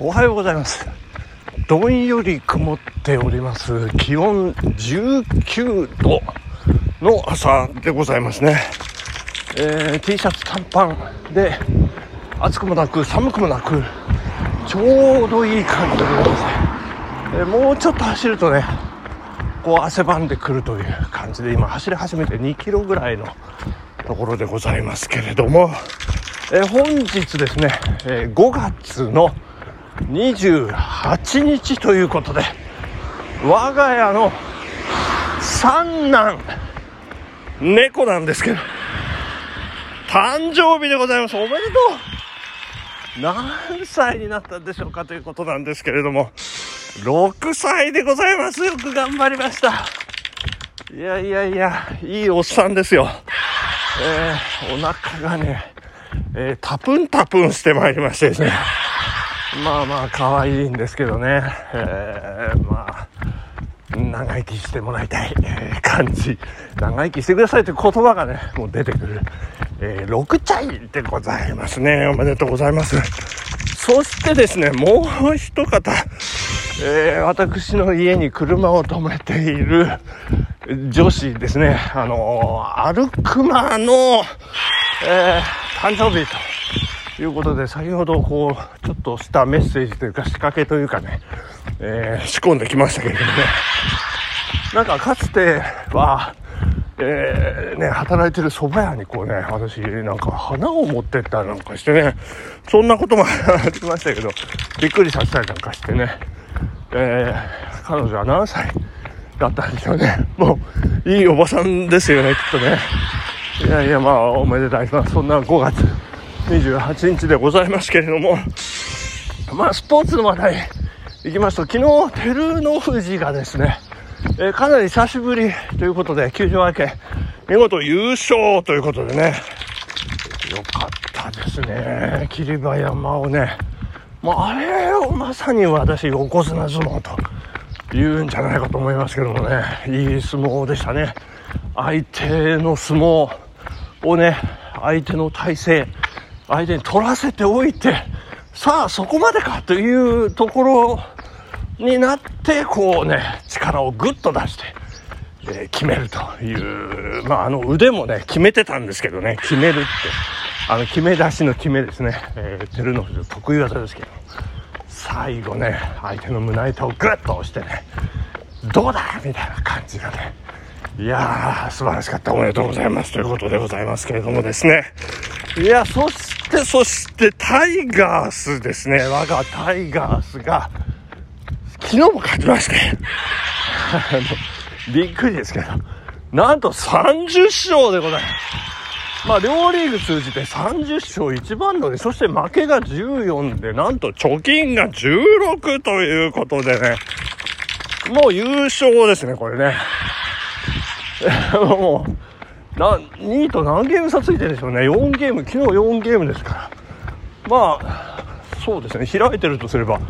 おはようございます。どんより曇っております。気温19度の朝でございますね、えー、T シャツ短パンで暑くもなく寒くもなくちょうどいい感じでございます、えー、もうちょっと走るとねこう汗ばんでくるという感じで今走り始めて2キロぐらいのところでございますけれども、えー、本日ですね、え、5月の28日ということで我が家の三男猫なんですけど誕生日でございます。おめでとう。何歳になったんでしょうかということなんですけれども6歳でございます。よく頑張りました。いやいやいやいいおっさんですよ。えー、お腹がね、えー、タプンタプンしてまいりましてですね。まあまあ可愛いんですけどね、えー、まあ長生きしてもらいたい、え、感じ。長生きしてくださいという言葉がねもう出てくる、えー、6歳でございますね。おめでとうございます。そしてですねもう一方、えー、私の家に車を止めている女子ですね。あのー、歩くまの、えー、誕生日と。いうことで、先ほどこう、ちょっとしたメッセージというか仕掛けというかね、えー、仕込んできましたけれどもね、なんかかつては、えー、ね、働いてる蕎麦屋にこうね、私、なんか花を持ってったりなんかしてね、そんなこともありましたけど、びっくりさせたりなんかしてね、えー、彼女は何歳だったんでしょうね。もう、いいおばさんですよね、きっとね。いやいや、まあ、おめでたい。そんな5月。28日でございますけれども、まあ、スポーツの話題いきますと、昨日、照ノ富士がですね、えー、かなり久しぶりということで、球場明け、見事優勝ということでね、よかったですね、霧馬山をね、まあ、あれをまさに私、横綱相撲と言うんじゃないかと思いますけどもね、いい相撲でしたね。相手の相撲をね、相手の体勢、相手に取らせておいて、さあそこまでかというところになって、こうね、力をぐっと出して、えー、決めるという、まああの腕もね、決めてたんですけどね、決めるって、あの決め出しの決めですね、えー、照ノ富士の得意技ですけど、最後ね、相手の胸板をぐっと押してね、どうだみたいな感じがね、いやー、素晴らしかった。おめでとうございます。ということでございますけれどもですね。いや、そして、そして、タイガースですね。我がタイガースが、昨日も勝ちまして、あの、びっくりですけど、なんと30勝でございます。まあ、両リーグ通じて30勝一番乗り、そして負けが14で、なんと貯金が16ということでね、もう優勝ですね、これね。もう、な、2位と何ゲーム差ついてるんでしょうね。4ゲーム、昨日4ゲームですから。まあ、そうですね、開いてるとすれば、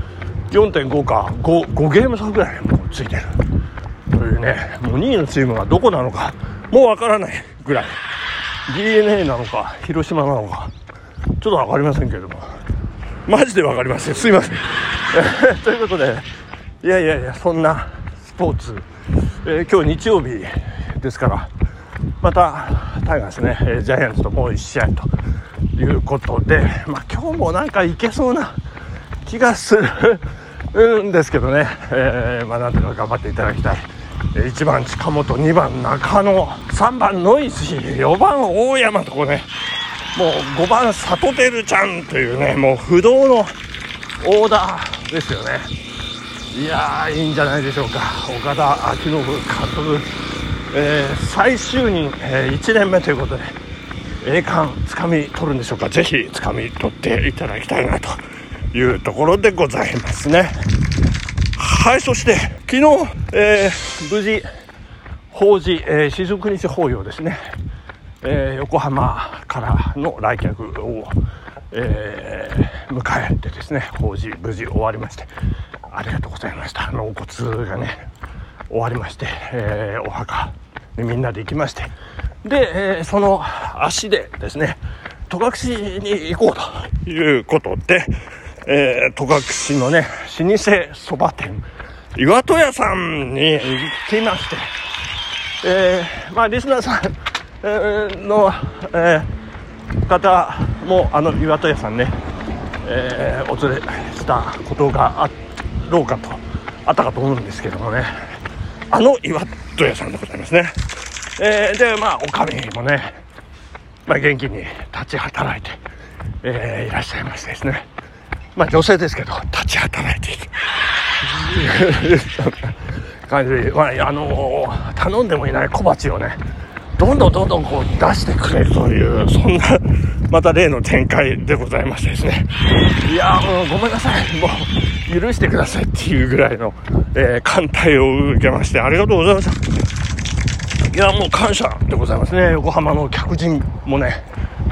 4.5か5、5ゲーム差ぐらいもうついてる。というね、もう2位のチームがどこなのか、もうわからないぐらい。DNA なのか、広島なのか、ちょっとわかりませんけれども。マジでわかりません。すいません。ということで、いやいやいや、そんなスポーツ、えー、今日日曜日ですからまたタイガースねジャイアンツともう1試合ということで、まあ、今日もなんかいけそうな気がするんですけどね、えー、まあ、なんとか頑張っていただきたい。1番近本2番中野3番ノイジー4番大山とこね。もう5番里照ちゃんというねもう不動のオーダーですよね。いやいいんじゃないでしょうか。岡田彰信監督。えー、最終任、えー、1年目ということで栄冠つかみ取るんでしょうか？ぜひつかみ取っていただきたいなというところでございますね。はいそして昨日、えー、無事法事、えー、静岡日法要ですね、えー、横浜からの来客を、えー、迎えてですね法事無事終わりましてありがとうございました。納骨がね終わりまして、えー、お墓みんなで行きまして。で、えー、その足でですね戸隠に行こうということで、えー、戸隠のね、老舗蕎麦店、岩戸屋さんに行ってまして、えー、まあ、リスナーさん、の、えー、方も、あの、岩戸屋さんね、えー、お連れしたことがあろうかと、あったかと思うんですけどもね、あの岩戸屋さんでございますね。えー、で、まあ、おかみもね、まあ、元気に立ち働いて、えー、いらっしゃいましてですね。まあ、女性ですけど、立ち働いている。感じで、まあ、あのー、頼んでもいない小鉢をね、どんどんどんどんこう出してくれるという、そんな、また例の展開でございましてですね。いやもうごめんなさい。もう、許してくださいっていうぐらいの、えー、艦隊を受けまして、ありがとうございました。いや、もう感謝でございますね。横浜の客人もね、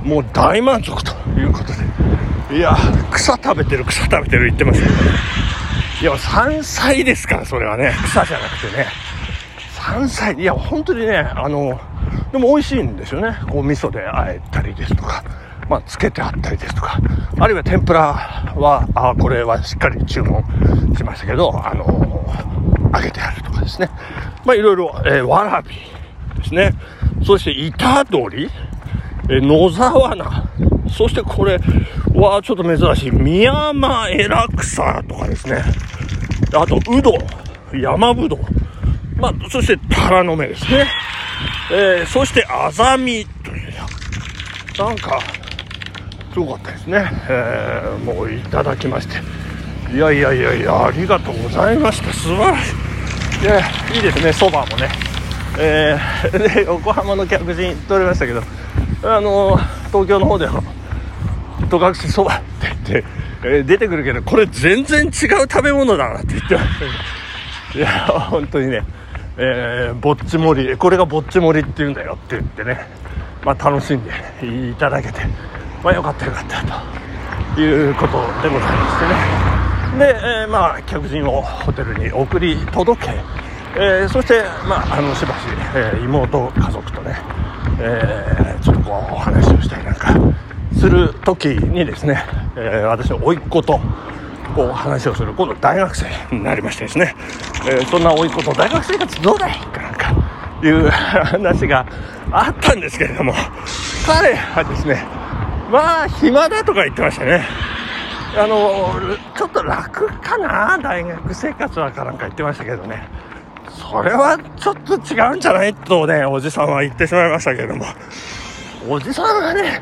もう大満足ということで。いや、草食べてる、草食べてる言ってますけど。いや、山菜ですから、それはね。草じゃなくてね。山菜、いや、本当にね、あの、でも美味しいんですよね。こう、味噌で和えたりですとか、まあ、つけてあったりですとか、あるいは天ぷらは、あこれはしっかり注文しましたけど、あの揚げてあるとかですね。まあ、いろいろ、えー、わらびですね。そして、板鶏、え、野沢菜、そしてこれはちょっと珍しい、ミヤマエラクサとかですね。あと、うど、山ぶどう。まあ、そして、タラの芽ですね。えー、そして、アザミという、なんか、すごかったですね。えー、もういただきまして。いやいやいやいや、ありがとうございました。素晴らしい。いや、いいですね、そばもね。えー、で、横浜の客人通りましたけど、あの東京の方では、戸隠そばって言って、えー、出てくるけど、これ全然違う食べ物だなって言ってましたけどいや、本当にね、えー、ぼっち盛り、これがぼっち盛りって言うんだよって言ってね、まあ楽しんでいただけて、まあよかったよかったということでございましてね。で、え、まあ客人をホテルに送り届け、えー、そして、まあ、あのしばし、えー、妹家族とね、えー、ちょっとこうお話をしたりなんかする時にですね、え私の甥っ子とこう話をする今度大学生になりましてですね、えそんな甥っ子と大学生活どうだいかなんかいう 話があったんですけれども彼はですねまあ暇だとか言ってましたね。あのちょっと楽かな大学生活はかなんか言ってましたけどね。それはちょっと違うんじゃないとねおじさんは言ってしまいましたけれども。おじさんはね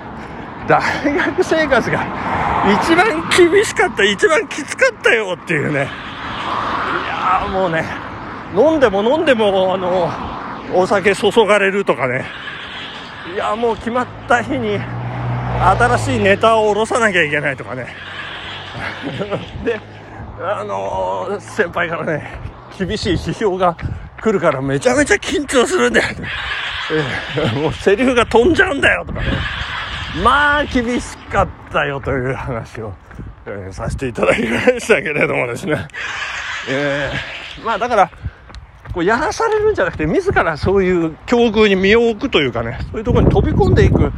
大学生活が一番厳しかった一番きつかったよっていうね。いやもうね飲んでも飲んでもあのお酒注がれるとかね。いやもう決まった日に新しいネタを下ろさなきゃいけないとかね。であの先輩からね厳しい批評が来るからめちゃめちゃ緊張するんだよ、えー、もうセリフが飛んじゃうんだよとか。ねまあ厳しかったよという話を、えー、させていただきましたけれどもですね、えー、まあだからこうやらされるんじゃなくて自らそういう境遇に身を置くというかねそういうところに飛び込んでいく、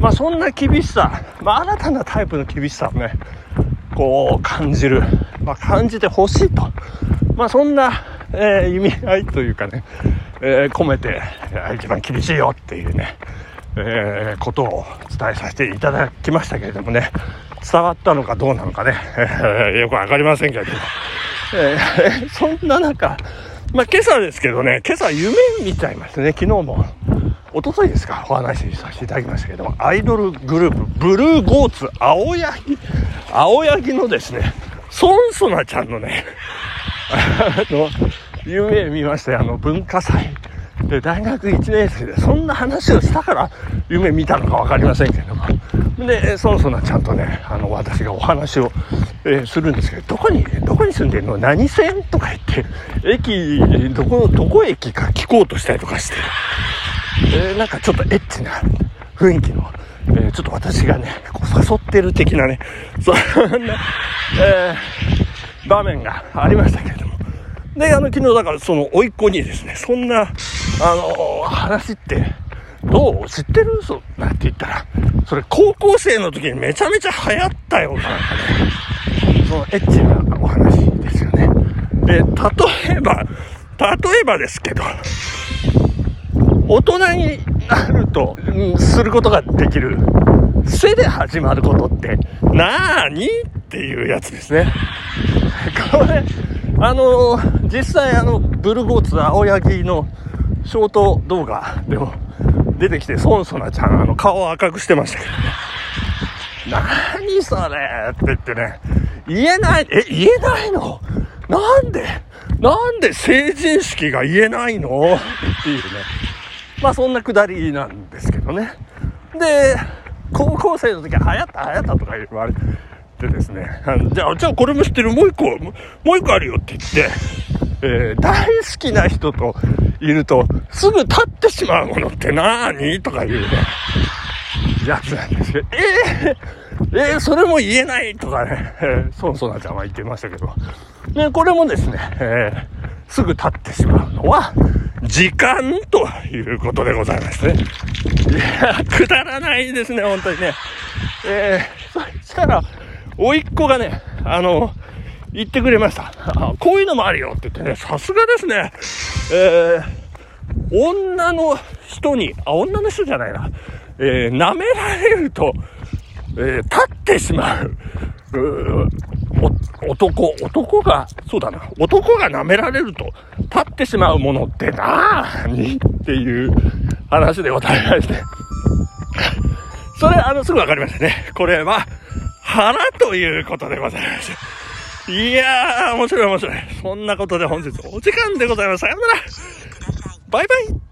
まあ、そんな厳しさ、まあ、新たなタイプの厳しさをねこう感じる、まあ、感じてほしいと、まあ、そんな、えー、意味合いというかね、えー、込めて一番厳しいよっていうねえー、ことを伝えさせていただきましたけれどもね、伝わったのかどうなのかね、えー、よくわかりませんけれども、えー、そんな中、まあ、今朝ですけどね、今朝夢見ちゃいましたね、昨日も。一昨日ですか、お話しさせていただきましたけども、アイドルグループ、ブルーゴーツ、青柳、青柳のですね、ソンソナちゃんのね、あの、夢見ましたよ、あの、文化祭。で、大学1年生でそんな話をしたから夢見たのか分かりませんけども。で、そろそろちゃんとね、あの、私がお話を、えー、するんですけど、どこに、どこに住んでるの？何線？とか言って、駅、どこ、どこ駅か聞こうとしたりとかして、えー、なんかちょっとエッチな雰囲気の、えー、ちょっと私がね、こう誘ってる的なね、そんな、えー、場面がありましたけれども。で、あの、昨日だからその、甥っ子にですね、そんな、あの話って、どう知ってる？そなんて言ったら、それ高校生の時にめちゃめちゃ流行ったよ、なんかね。その、エッチなお話ですよね。え、例えば、例えばですけど、大人になると、うん、することができる、背で始まることってなーにっていうやつですね。これ、あの実際あの、ブルゴーツ青柳のショート動画でも出てきて、ソンソナちゃん、あの、顔赤くしてましたけどね。何それって言ってね、言えない、え、言えないの？なんで？なんで成人式が言えないの？っていうね。まあそんなくだりなんですけどね。で、高校生の時は流行った流行ったとか言われてですね、じゃあ、じゃあこれも知ってる、もう一個、もう一個あるよって言って、えー、大好きな人といると、すぐ立ってしまうものって何？とか言うね、やつなんですよ。えー、えー、それも言えないとかね、えー、ソンソナちゃんは言ってましたけど、で、これもですね、えー、すぐ立ってしまうのは、時間ということでございますね。いや、くだらないですね、本当にね。えー、そしたら、甥っ子がね、あの、言ってくれました。こういうのもあるよって言ってね、さすがですね。えー、女の人に、あ、女の人じゃないな。えー、舐められると、えー、立ってしまう。う男、男が、そうだな、男が舐められると立ってしまうものってなーにっていう話でございまして。それ、あの、すぐわかりましたね。これは、腹ということでございます。いやー、面白い面白い。そんなことで本日お時間でございます。さようなら。バイバイ。